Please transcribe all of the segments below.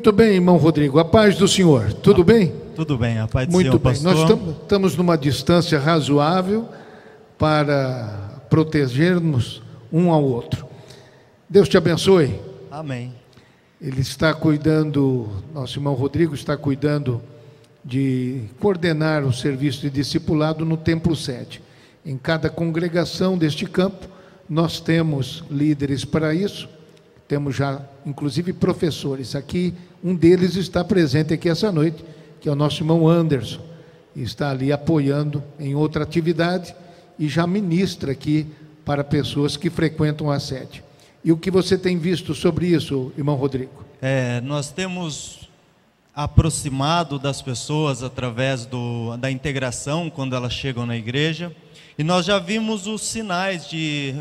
Muito bem, irmão Rodrigo. A paz do Senhor. Tudo bem? Tudo bem, a paz do Muito Senhor, bem. pastor. Nós tam- estamos numa distância razoável para protegermos um ao outro. Deus te abençoe. Amém. Ele está cuidando, nosso irmão Rodrigo está cuidando de coordenar o serviço de discipulado no Templo Sede. Em cada congregação deste campo, nós temos líderes para isso, temos já, inclusive, professores. Aqui, um deles está presente aqui essa noite, que é o nosso irmão Anderson. Está ali apoiando em outra atividade e já ministra aqui para pessoas que frequentam a sede. E o que você tem visto sobre isso, irmão Rodrigo? É, nós temos aproximado das pessoas através do, da integração quando elas chegam na igreja e nós já vimos os sinais de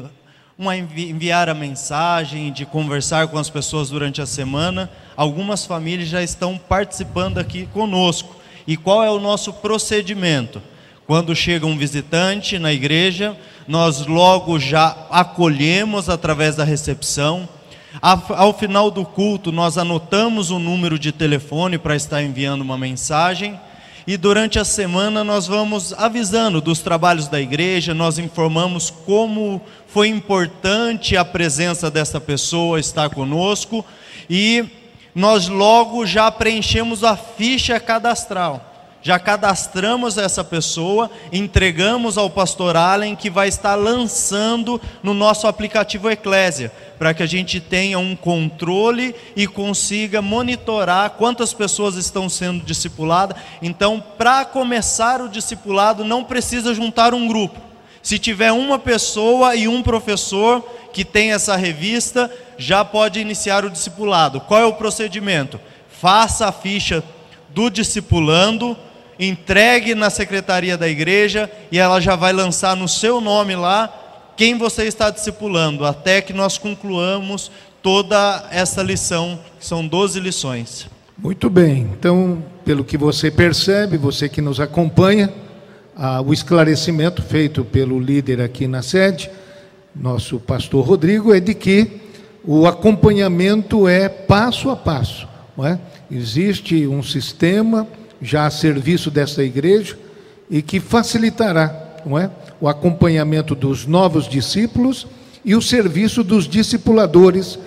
uma envi- enviar a mensagem, de conversar com as pessoas durante a semana. Algumas famílias já estão participando aqui conosco. E qual é o nosso procedimento? Quando chega um visitante na igreja, nós logo já acolhemos através da recepção. Ao final do culto, nós anotamos o número de telefone para estar enviando uma mensagem. E durante a semana nós vamos avisando dos trabalhos da igreja, nós informamos como foi importante a presença dessa pessoa estar conosco e nós logo já preenchemos a ficha cadastral. Já cadastramos essa pessoa, entregamos ao pastor Allen que vai estar lançando no nosso aplicativo Eclésia, para que a gente tenha um controle e consiga monitorar quantas pessoas estão sendo discipuladas. Então, para começar o discipulado, não precisa juntar um grupo. Se tiver uma pessoa e um professor que tem essa revista, já pode iniciar o discipulado. Qual é o procedimento? Faça a ficha do discipulando, entregue na secretaria da igreja e ela já vai lançar no seu nome lá quem você está discipulando, até que nós concluamos toda essa lição, que são 12 lições. Muito bem. Então, pelo que você percebe, você que nos acompanha, ah, o esclarecimento feito pelo líder aqui na sede, nosso pastor Rodrigo, é de que o acompanhamento é passo a passo. Não é? Existe um sistema já a serviço dessa igreja e que facilitará não é? o acompanhamento dos novos discípulos e o serviço dos discipuladores.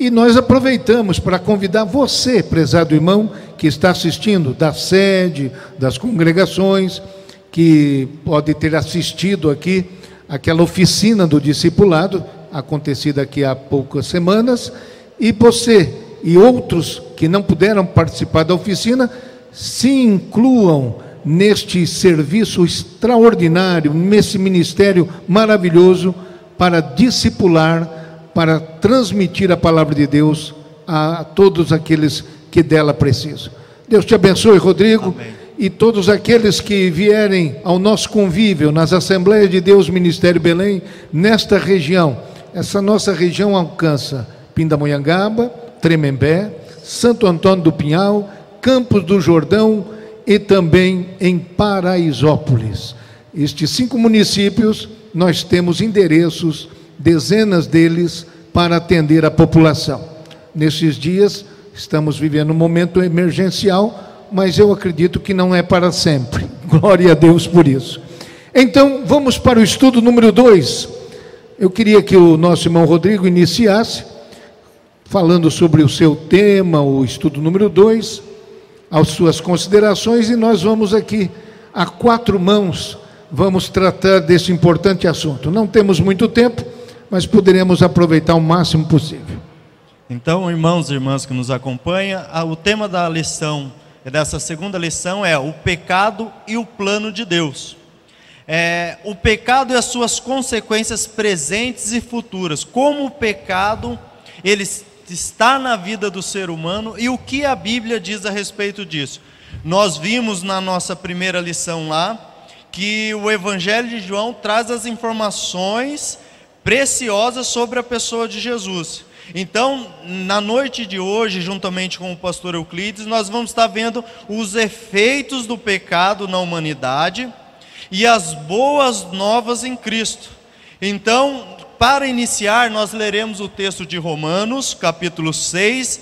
E nós aproveitamos para convidar você, prezado irmão, que está assistindo da sede, das congregações, que pode ter assistido aqui aquela oficina do discipulado, acontecida aqui há poucas semanas, e você e outros que não puderam participar da oficina, se incluam neste serviço extraordinário, nesse ministério maravilhoso para discipular, para transmitir a palavra de Deus a todos aqueles que dela precisam. Deus te abençoe, Rodrigo, Amém. e todos aqueles que vierem ao nosso convívio nas Assembleias de Deus Ministério Belém, nesta região. Essa nossa região alcança Pindamonhangaba, Tremembé, Santo Antônio do Pinhal, Campos do Jordão e também em Paraisópolis. Estes cinco municípios, nós temos endereços, dezenas deles, para atender a população. Nesses dias, estamos vivendo um momento emergencial, mas eu acredito que não é para sempre. Glória a Deus por isso. Então, vamos para o estudo número 2. Eu queria que o nosso irmão Rodrigo iniciasse falando sobre o seu tema, o estudo número 2, as suas considerações, e nós vamos aqui, a quatro mãos, vamos tratar desse importante assunto. Não temos muito tempo, mas poderemos aproveitar o máximo possível. Então, irmãos e irmãs que nos acompanham, o tema da lição, dessa segunda lição é o pecado e o plano de Deus. É, o pecado e as suas consequências presentes e futuras. Como o pecado ele s- está na vida do ser humano e o que a Bíblia diz a respeito disso. Nós vimos na nossa primeira lição lá que o Evangelho de João traz as informações preciosas sobre a pessoa de Jesus. Então, na noite de hoje, juntamente com o pastor Euclides, nós vamos estar vendo os efeitos do pecado na humanidade e as boas novas em Cristo. Então, para iniciar, nós leremos o texto de Romanos, capítulo 6,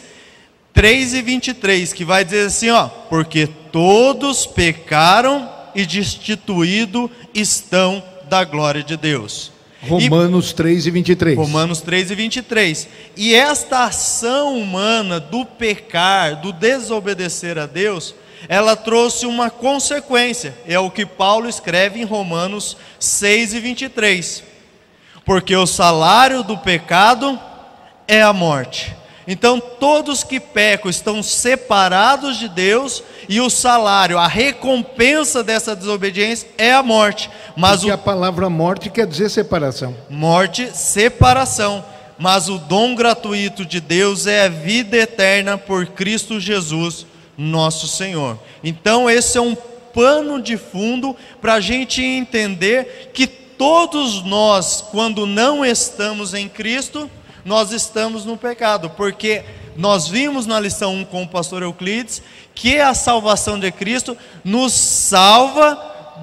3 e 23, que vai dizer assim, ó, porque todos pecaram e destituído estão da glória de Deus. Romanos e, 3 e 23. Romanos 3 e 23. E esta ação humana do pecar, do desobedecer a Deus, ela trouxe uma consequência. É o que Paulo escreve em Romanos 6 e 23. Porque o salário do pecado é a morte. Então, todos que pecam estão separados de Deus e o salário, a recompensa dessa desobediência é a morte. Mas Porque o... a palavra morte quer dizer separação. Morte, separação. Mas o dom gratuito de Deus é a vida eterna por Cristo Jesus, nosso Senhor. Então, esse é um pano de fundo para a gente entender que todos nós, quando não estamos em Cristo, nós estamos no pecado, porque nós vimos na lição 1 com o pastor Euclides que a salvação de Cristo nos salva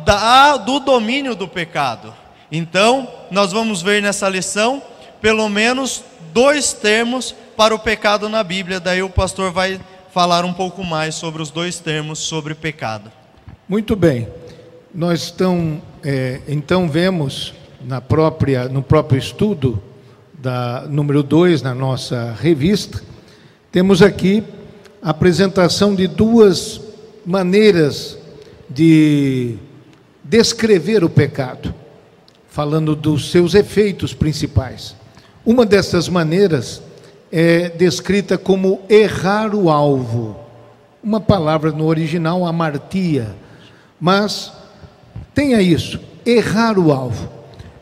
da, do domínio do pecado. Então, nós vamos ver nessa lição pelo menos dois termos para o pecado na Bíblia, daí o pastor vai falar um pouco mais sobre os dois termos sobre pecado. Muito bem. Nós estão, é, então vemos na própria, no próprio estudo da número 2 na nossa revista, temos aqui a apresentação de duas maneiras de descrever o pecado, falando dos seus efeitos principais. Uma dessas maneiras é descrita como errar o alvo, uma palavra no original, amartia, mas tenha isso, errar o alvo,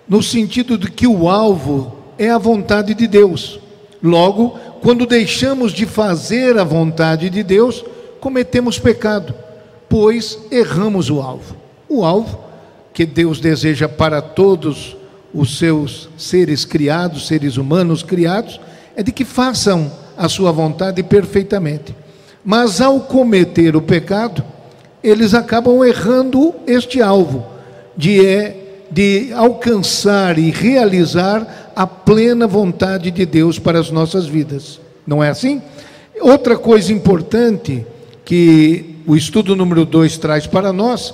no sentido de que o alvo é a vontade de Deus. Logo, quando deixamos de fazer a vontade de Deus, cometemos pecado, pois erramos o alvo. O alvo que Deus deseja para todos os seus seres criados, seres humanos criados, é de que façam a sua vontade perfeitamente. Mas ao cometer o pecado, eles acabam errando este alvo de é de alcançar e realizar a plena vontade de Deus para as nossas vidas. Não é assim? Outra coisa importante que o estudo número 2 traz para nós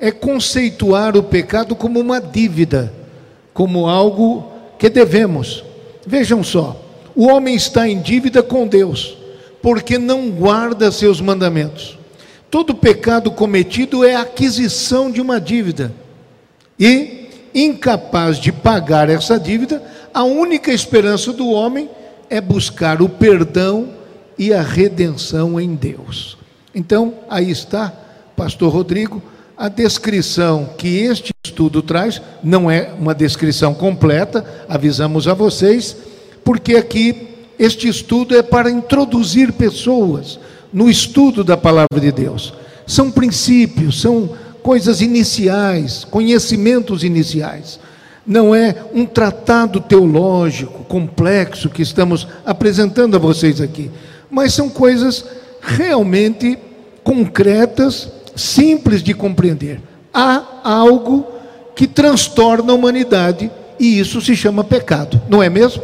é conceituar o pecado como uma dívida, como algo que devemos. Vejam só, o homem está em dívida com Deus, porque não guarda seus mandamentos. Todo pecado cometido é aquisição de uma dívida. E incapaz de pagar essa dívida, a única esperança do homem é buscar o perdão e a redenção em Deus. Então, aí está, Pastor Rodrigo, a descrição que este estudo traz, não é uma descrição completa, avisamos a vocês, porque aqui este estudo é para introduzir pessoas no estudo da palavra de Deus. São princípios, são coisas iniciais, conhecimentos iniciais. Não é um tratado teológico complexo que estamos apresentando a vocês aqui, mas são coisas realmente concretas, simples de compreender. Há algo que transtorna a humanidade e isso se chama pecado, não é mesmo?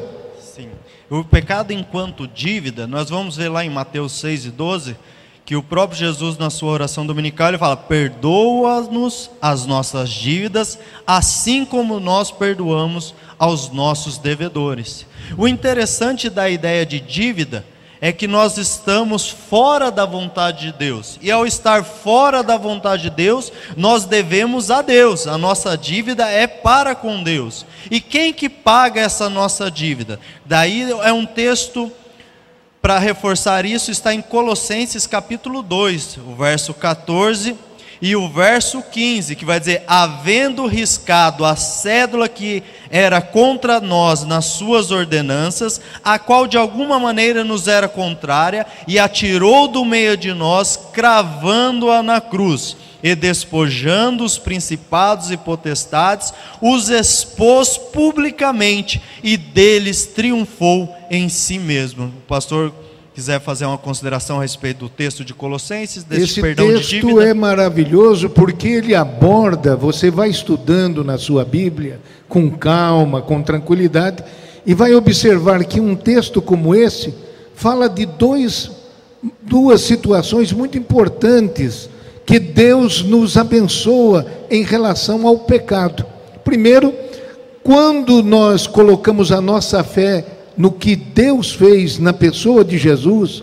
O pecado enquanto dívida, nós vamos ver lá em Mateus 6 e 12 que o próprio Jesus, na sua oração dominical, ele fala: perdoa-nos as nossas dívidas, assim como nós perdoamos aos nossos devedores. O interessante da ideia de dívida é que nós estamos fora da vontade de Deus, e ao estar fora da vontade de Deus, nós devemos a Deus, a nossa dívida é para com Deus. E quem que paga essa nossa dívida? Daí é um texto para reforçar isso está em Colossenses capítulo 2, o verso 14 e o verso 15, que vai dizer: havendo riscado a cédula que era contra nós nas suas ordenanças, a qual de alguma maneira nos era contrária, e atirou do meio de nós, cravando-a na cruz e despojando os principados e potestades, os expôs publicamente e deles triunfou em si mesmo. O pastor quiser fazer uma consideração a respeito do texto de Colossenses, desse Esse perdão texto de dívida. é maravilhoso porque ele aborda, você vai estudando na sua Bíblia com calma, com tranquilidade e vai observar que um texto como esse fala de dois duas situações muito importantes que Deus nos abençoa em relação ao pecado. Primeiro, quando nós colocamos a nossa fé no que Deus fez na pessoa de Jesus,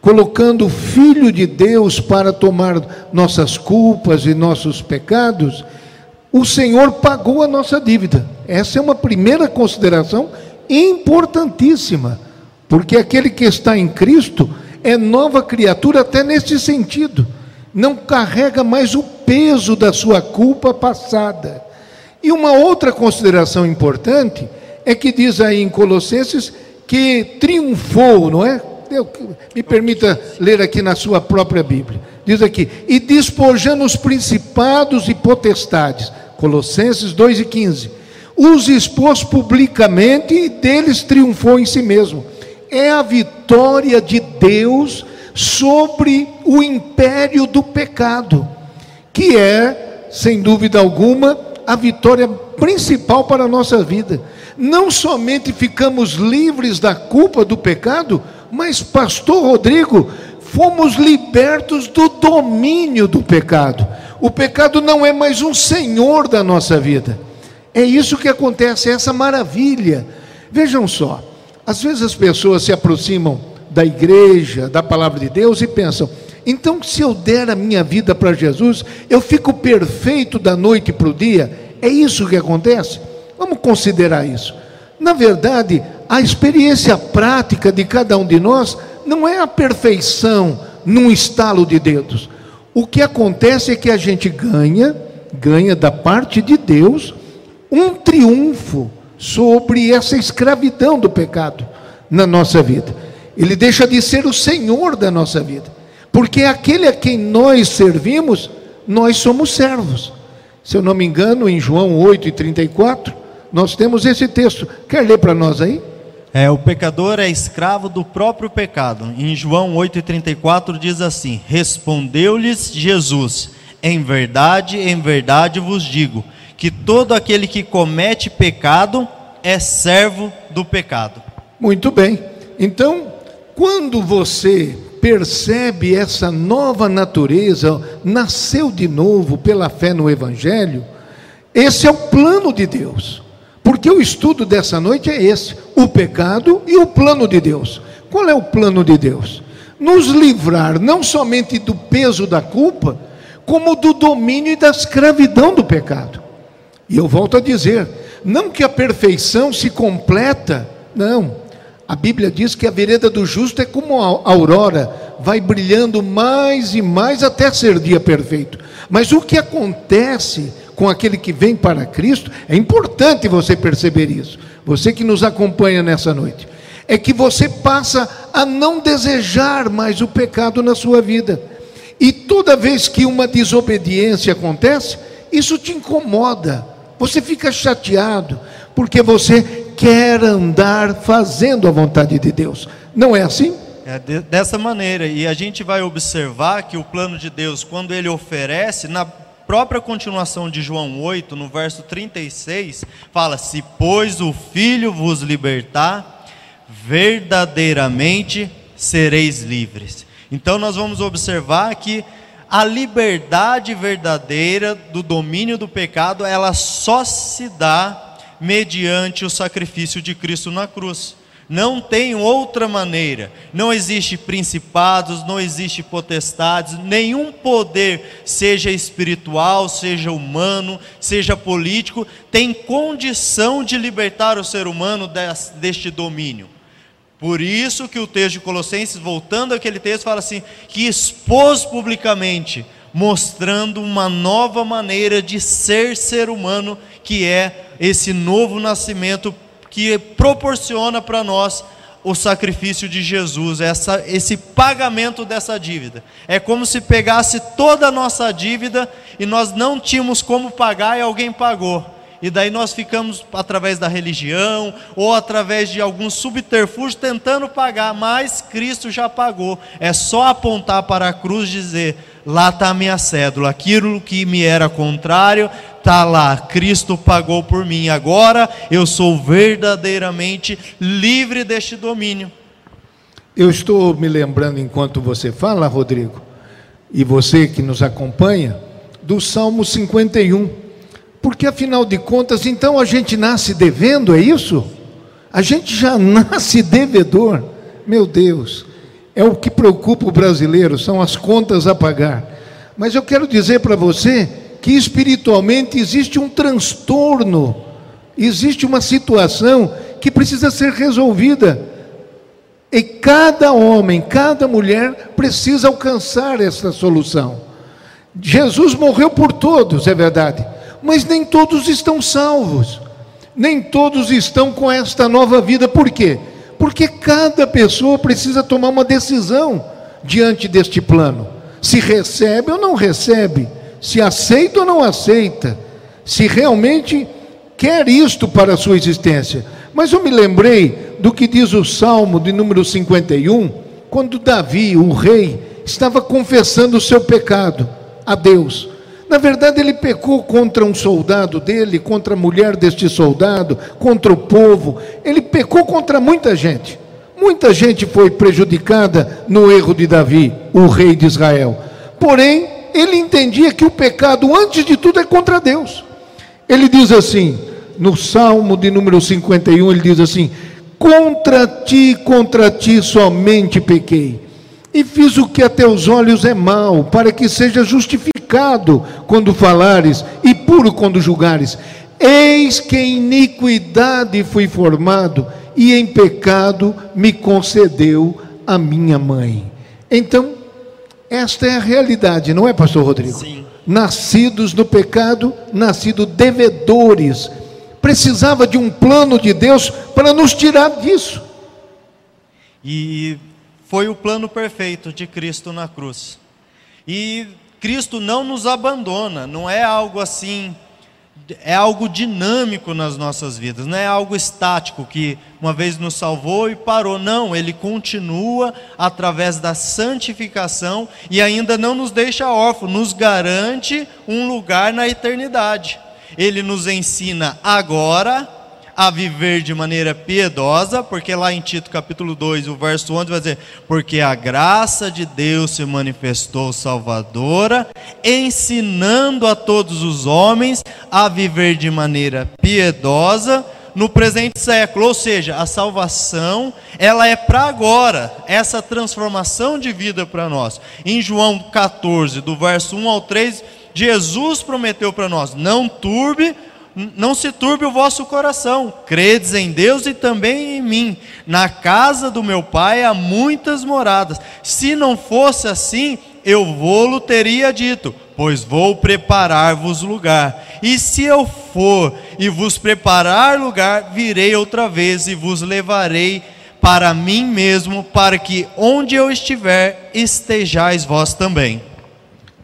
colocando o Filho de Deus para tomar nossas culpas e nossos pecados, o Senhor pagou a nossa dívida. Essa é uma primeira consideração importantíssima, porque aquele que está em Cristo é nova criatura até nesse sentido. Não carrega mais o peso da sua culpa passada. E uma outra consideração importante é que diz aí em Colossenses que triunfou, não é? me permita ler aqui na sua própria Bíblia. Diz aqui: e despojando os principados e potestades, Colossenses 2 e 15, os expôs publicamente e deles triunfou em si mesmo. É a vitória de Deus sobre o império do pecado, que é, sem dúvida alguma, a vitória principal para a nossa vida. Não somente ficamos livres da culpa do pecado, mas, Pastor Rodrigo, fomos libertos do domínio do pecado. O pecado não é mais um senhor da nossa vida. É isso que acontece, é essa maravilha. Vejam só, às vezes as pessoas se aproximam da igreja, da palavra de Deus e pensam: então, se eu der a minha vida para Jesus, eu fico perfeito da noite para o dia? É isso que acontece? Vamos considerar isso. Na verdade, a experiência prática de cada um de nós não é a perfeição num estalo de dedos. O que acontece é que a gente ganha, ganha da parte de Deus, um triunfo sobre essa escravidão do pecado na nossa vida. Ele deixa de ser o Senhor da nossa vida, porque aquele a quem nós servimos, nós somos servos. Se eu não me engano, em João 8 e 34, nós temos esse texto. Quer ler para nós aí? É, o pecador é escravo do próprio pecado. Em João 8,34 diz assim: Respondeu-lhes Jesus: Em verdade, em verdade vos digo, que todo aquele que comete pecado é servo do pecado. Muito bem. Então, quando você percebe essa nova natureza, nasceu de novo pela fé no Evangelho, esse é o plano de Deus. Porque o estudo dessa noite é esse: o pecado e o plano de Deus. Qual é o plano de Deus? Nos livrar não somente do peso da culpa, como do domínio e da escravidão do pecado. E eu volto a dizer: não que a perfeição se completa, não. A Bíblia diz que a vereda do justo é como a aurora, vai brilhando mais e mais até ser dia perfeito. Mas o que acontece com aquele que vem para Cristo, é importante você perceber isso. Você que nos acompanha nessa noite, é que você passa a não desejar mais o pecado na sua vida. E toda vez que uma desobediência acontece, isso te incomoda. Você fica chateado, porque você quer andar fazendo a vontade de Deus. Não é assim? É de, dessa maneira, e a gente vai observar que o plano de Deus, quando ele oferece, na própria continuação de João 8, no verso 36, fala: Se, pois, o Filho vos libertar, verdadeiramente sereis livres. Então, nós vamos observar que a liberdade verdadeira do domínio do pecado, ela só se dá mediante o sacrifício de Cristo na cruz. Não tem outra maneira. Não existe principados, não existe potestades, nenhum poder, seja espiritual, seja humano, seja político, tem condição de libertar o ser humano deste domínio. Por isso que o texto de Colossenses, voltando àquele texto, fala assim: que expôs publicamente, mostrando uma nova maneira de ser ser humano, que é esse novo nascimento que proporciona para nós o sacrifício de Jesus, essa, esse pagamento dessa dívida. É como se pegasse toda a nossa dívida e nós não tínhamos como pagar e alguém pagou. E daí nós ficamos, através da religião ou através de algum subterfúgio, tentando pagar, mas Cristo já pagou. É só apontar para a cruz e dizer: lá está a minha cédula, aquilo que me era contrário, está lá. Cristo pagou por mim. Agora eu sou verdadeiramente livre deste domínio. Eu estou me lembrando enquanto você fala, Rodrigo, e você que nos acompanha, do Salmo 51. Porque afinal de contas, então a gente nasce devendo, é isso? A gente já nasce devedor. Meu Deus, é o que preocupa o brasileiro, são as contas a pagar. Mas eu quero dizer para você que espiritualmente existe um transtorno, existe uma situação que precisa ser resolvida. E cada homem, cada mulher precisa alcançar essa solução. Jesus morreu por todos, é verdade, mas nem todos estão salvos, nem todos estão com esta nova vida, por quê? Porque cada pessoa precisa tomar uma decisão diante deste plano: se recebe ou não recebe, se aceita ou não aceita, se realmente quer isto para a sua existência. Mas eu me lembrei do que diz o Salmo de número 51, quando Davi, o rei, estava confessando o seu pecado a Deus. Na verdade, ele pecou contra um soldado dele, contra a mulher deste soldado, contra o povo. Ele pecou contra muita gente. Muita gente foi prejudicada no erro de Davi, o rei de Israel. Porém, ele entendia que o pecado, antes de tudo, é contra Deus. Ele diz assim, no Salmo de número 51, ele diz assim: Contra ti, contra ti somente pequei e fiz o que a teus olhos é mal, para que seja justificado quando falares e puro quando julgares. Eis que em iniquidade fui formado, e em pecado me concedeu a minha mãe. Então, esta é a realidade, não é, pastor Rodrigo? Sim. Nascidos no pecado, nascidos devedores. Precisava de um plano de Deus para nos tirar disso. E foi o plano perfeito de Cristo na cruz. E Cristo não nos abandona, não é algo assim, é algo dinâmico nas nossas vidas, não é algo estático que uma vez nos salvou e parou. Não, ele continua através da santificação e ainda não nos deixa órfãos, nos garante um lugar na eternidade. Ele nos ensina agora a viver de maneira piedosa, porque lá em Tito capítulo 2, o verso 11 vai dizer: Porque a graça de Deus se manifestou salvadora, ensinando a todos os homens a viver de maneira piedosa no presente século, ou seja, a salvação, ela é para agora, essa transformação de vida para nós. Em João 14, do verso 1 ao 3, Jesus prometeu para nós: não turbe não se turbe o vosso coração, credes em Deus e também em mim. Na casa do meu pai há muitas moradas. Se não fosse assim, eu vou-lo teria dito, pois vou preparar-vos lugar. E se eu for e vos preparar lugar, virei outra vez e vos levarei para mim mesmo, para que onde eu estiver, estejais vós também.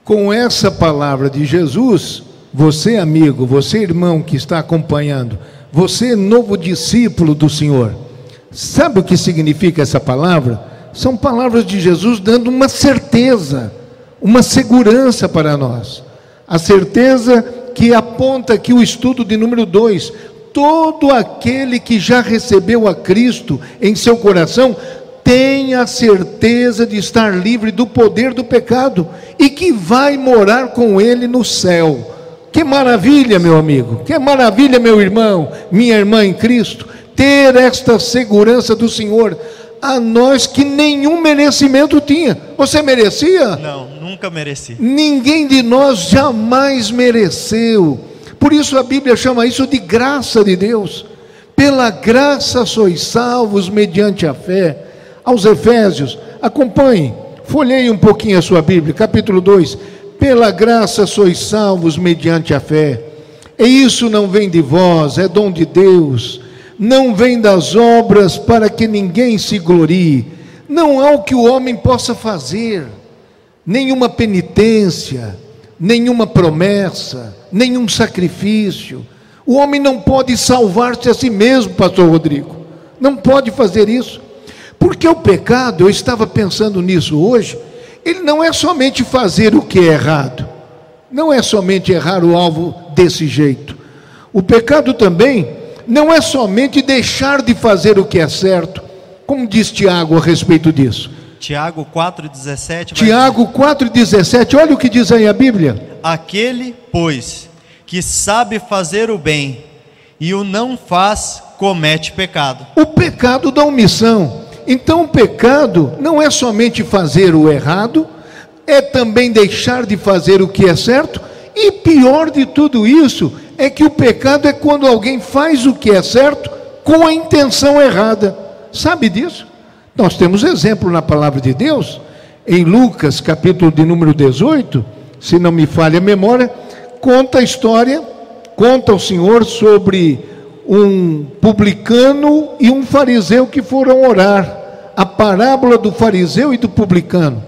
Com essa palavra de Jesus, você, amigo, você, irmão que está acompanhando, você, novo discípulo do Senhor, sabe o que significa essa palavra? São palavras de Jesus dando uma certeza, uma segurança para nós. A certeza que aponta aqui o estudo de número 2. Todo aquele que já recebeu a Cristo em seu coração tem a certeza de estar livre do poder do pecado e que vai morar com Ele no céu. Que maravilha, meu amigo, que maravilha, meu irmão, minha irmã em Cristo, ter esta segurança do Senhor, a nós que nenhum merecimento tinha. Você merecia? Não, nunca mereci. Ninguém de nós jamais mereceu. Por isso a Bíblia chama isso de graça de Deus. Pela graça sois salvos mediante a fé. Aos Efésios, acompanhe, folheie um pouquinho a sua Bíblia, capítulo 2 pela graça sois salvos mediante a fé. E isso não vem de vós, é dom de Deus. Não vem das obras para que ninguém se glorie. Não há o que o homem possa fazer, nenhuma penitência, nenhuma promessa, nenhum sacrifício. O homem não pode salvar-se a si mesmo, pastor Rodrigo. Não pode fazer isso. Porque o pecado, eu estava pensando nisso hoje, ele não é somente fazer o que é errado, não é somente errar o alvo desse jeito. O pecado também não é somente deixar de fazer o que é certo, Como diz Tiago a respeito disso? Tiago 4,17. Tiago 4,17, olha o que diz aí a Bíblia. Aquele, pois, que sabe fazer o bem e o não faz, comete pecado. O pecado da omissão. Então, o pecado não é somente fazer o errado, é também deixar de fazer o que é certo, e pior de tudo isso é que o pecado é quando alguém faz o que é certo com a intenção errada. Sabe disso? Nós temos exemplo na palavra de Deus, em Lucas, capítulo de número 18, se não me falha a memória, conta a história, conta o Senhor sobre um publicano e um fariseu que foram orar. A parábola do fariseu e do publicano.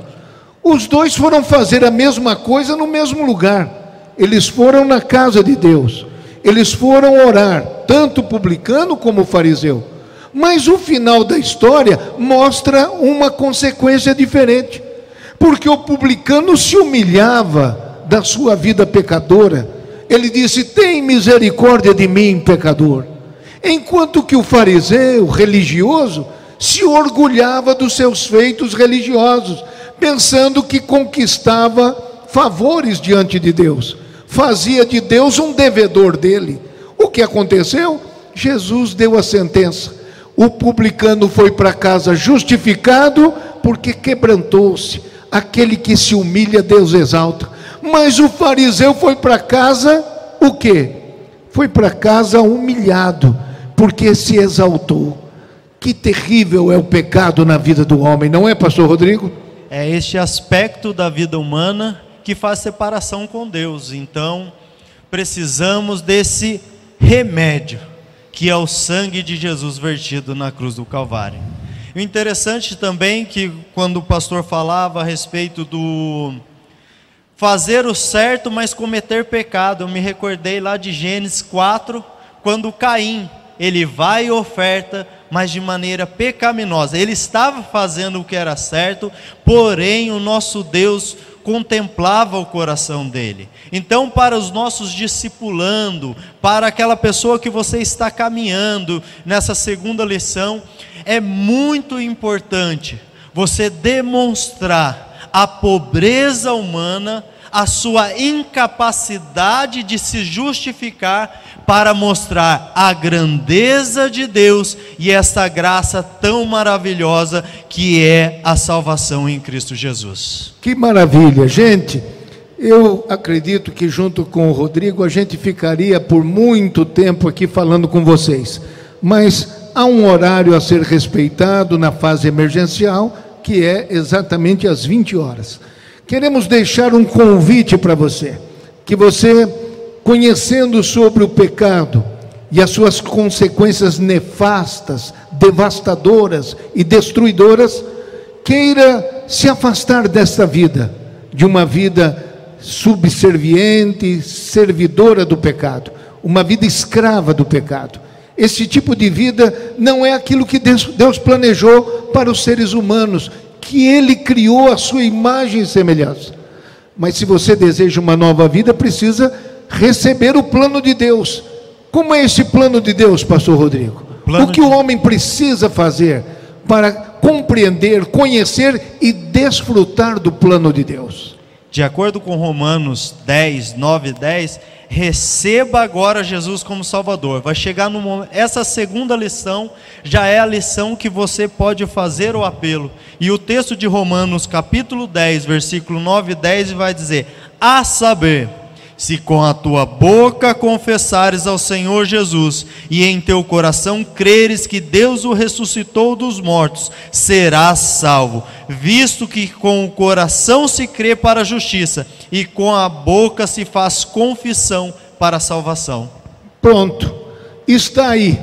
Os dois foram fazer a mesma coisa no mesmo lugar. Eles foram na casa de Deus. Eles foram orar, tanto o publicano como o fariseu. Mas o final da história mostra uma consequência diferente. Porque o publicano se humilhava da sua vida pecadora. Ele disse: Tem misericórdia de mim, pecador. Enquanto que o fariseu, religioso, se orgulhava dos seus feitos religiosos, pensando que conquistava favores diante de Deus, fazia de Deus um devedor dele. O que aconteceu? Jesus deu a sentença. O publicano foi para casa justificado porque quebrantou-se. Aquele que se humilha, Deus exalta. Mas o fariseu foi para casa o quê? Foi para casa humilhado, porque se exaltou. Que terrível é o pecado na vida do homem, não é, pastor Rodrigo? É este aspecto da vida humana que faz separação com Deus. Então, precisamos desse remédio que é o sangue de Jesus vertido na cruz do Calvário. O interessante também que quando o pastor falava a respeito do fazer o certo, mas cometer pecado, eu me recordei lá de Gênesis 4, quando Caim, ele vai e oferta, mas de maneira pecaminosa. Ele estava fazendo o que era certo, porém o nosso Deus contemplava o coração dele. Então, para os nossos discipulando, para aquela pessoa que você está caminhando nessa segunda lição, é muito importante você demonstrar a pobreza humana, a sua incapacidade de se justificar para mostrar a grandeza de Deus e essa graça tão maravilhosa que é a salvação em Cristo Jesus. Que maravilha, gente. Eu acredito que junto com o Rodrigo a gente ficaria por muito tempo aqui falando com vocês. Mas há um horário a ser respeitado na fase emergencial, que é exatamente às 20 horas. Queremos deixar um convite para você, que você conhecendo sobre o pecado e as suas consequências nefastas, devastadoras e destruidoras, queira se afastar desta vida, de uma vida subserviente, servidora do pecado, uma vida escrava do pecado. Esse tipo de vida não é aquilo que Deus planejou para os seres humanos, que Ele criou a sua imagem e semelhança. Mas se você deseja uma nova vida, precisa receber o plano de Deus. Como é esse plano de Deus, pastor Rodrigo? Plano o que de... o homem precisa fazer para compreender, conhecer e desfrutar do plano de Deus? De acordo com Romanos 10, 9 e 10, receba agora Jesus como Salvador. Vai chegar no momento, essa segunda lição já é a lição que você pode fazer o apelo. E o texto de Romanos, capítulo 10, versículo 9 e 10 vai dizer: A saber, se com a tua boca confessares ao Senhor Jesus e em teu coração creres que Deus o ressuscitou dos mortos, serás salvo, visto que com o coração se crê para a justiça e com a boca se faz confissão para a salvação. Pronto, está aí,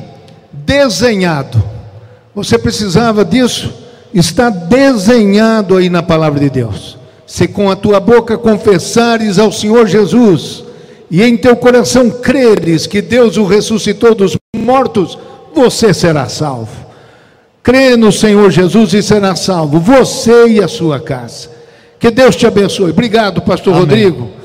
desenhado. Você precisava disso? Está desenhado aí na palavra de Deus se com a tua boca confessares ao Senhor Jesus e em teu coração creres que Deus o ressuscitou dos mortos, você será salvo. Crê no Senhor Jesus e será salvo, você e a sua casa. Que Deus te abençoe. Obrigado, Pastor Amém. Rodrigo.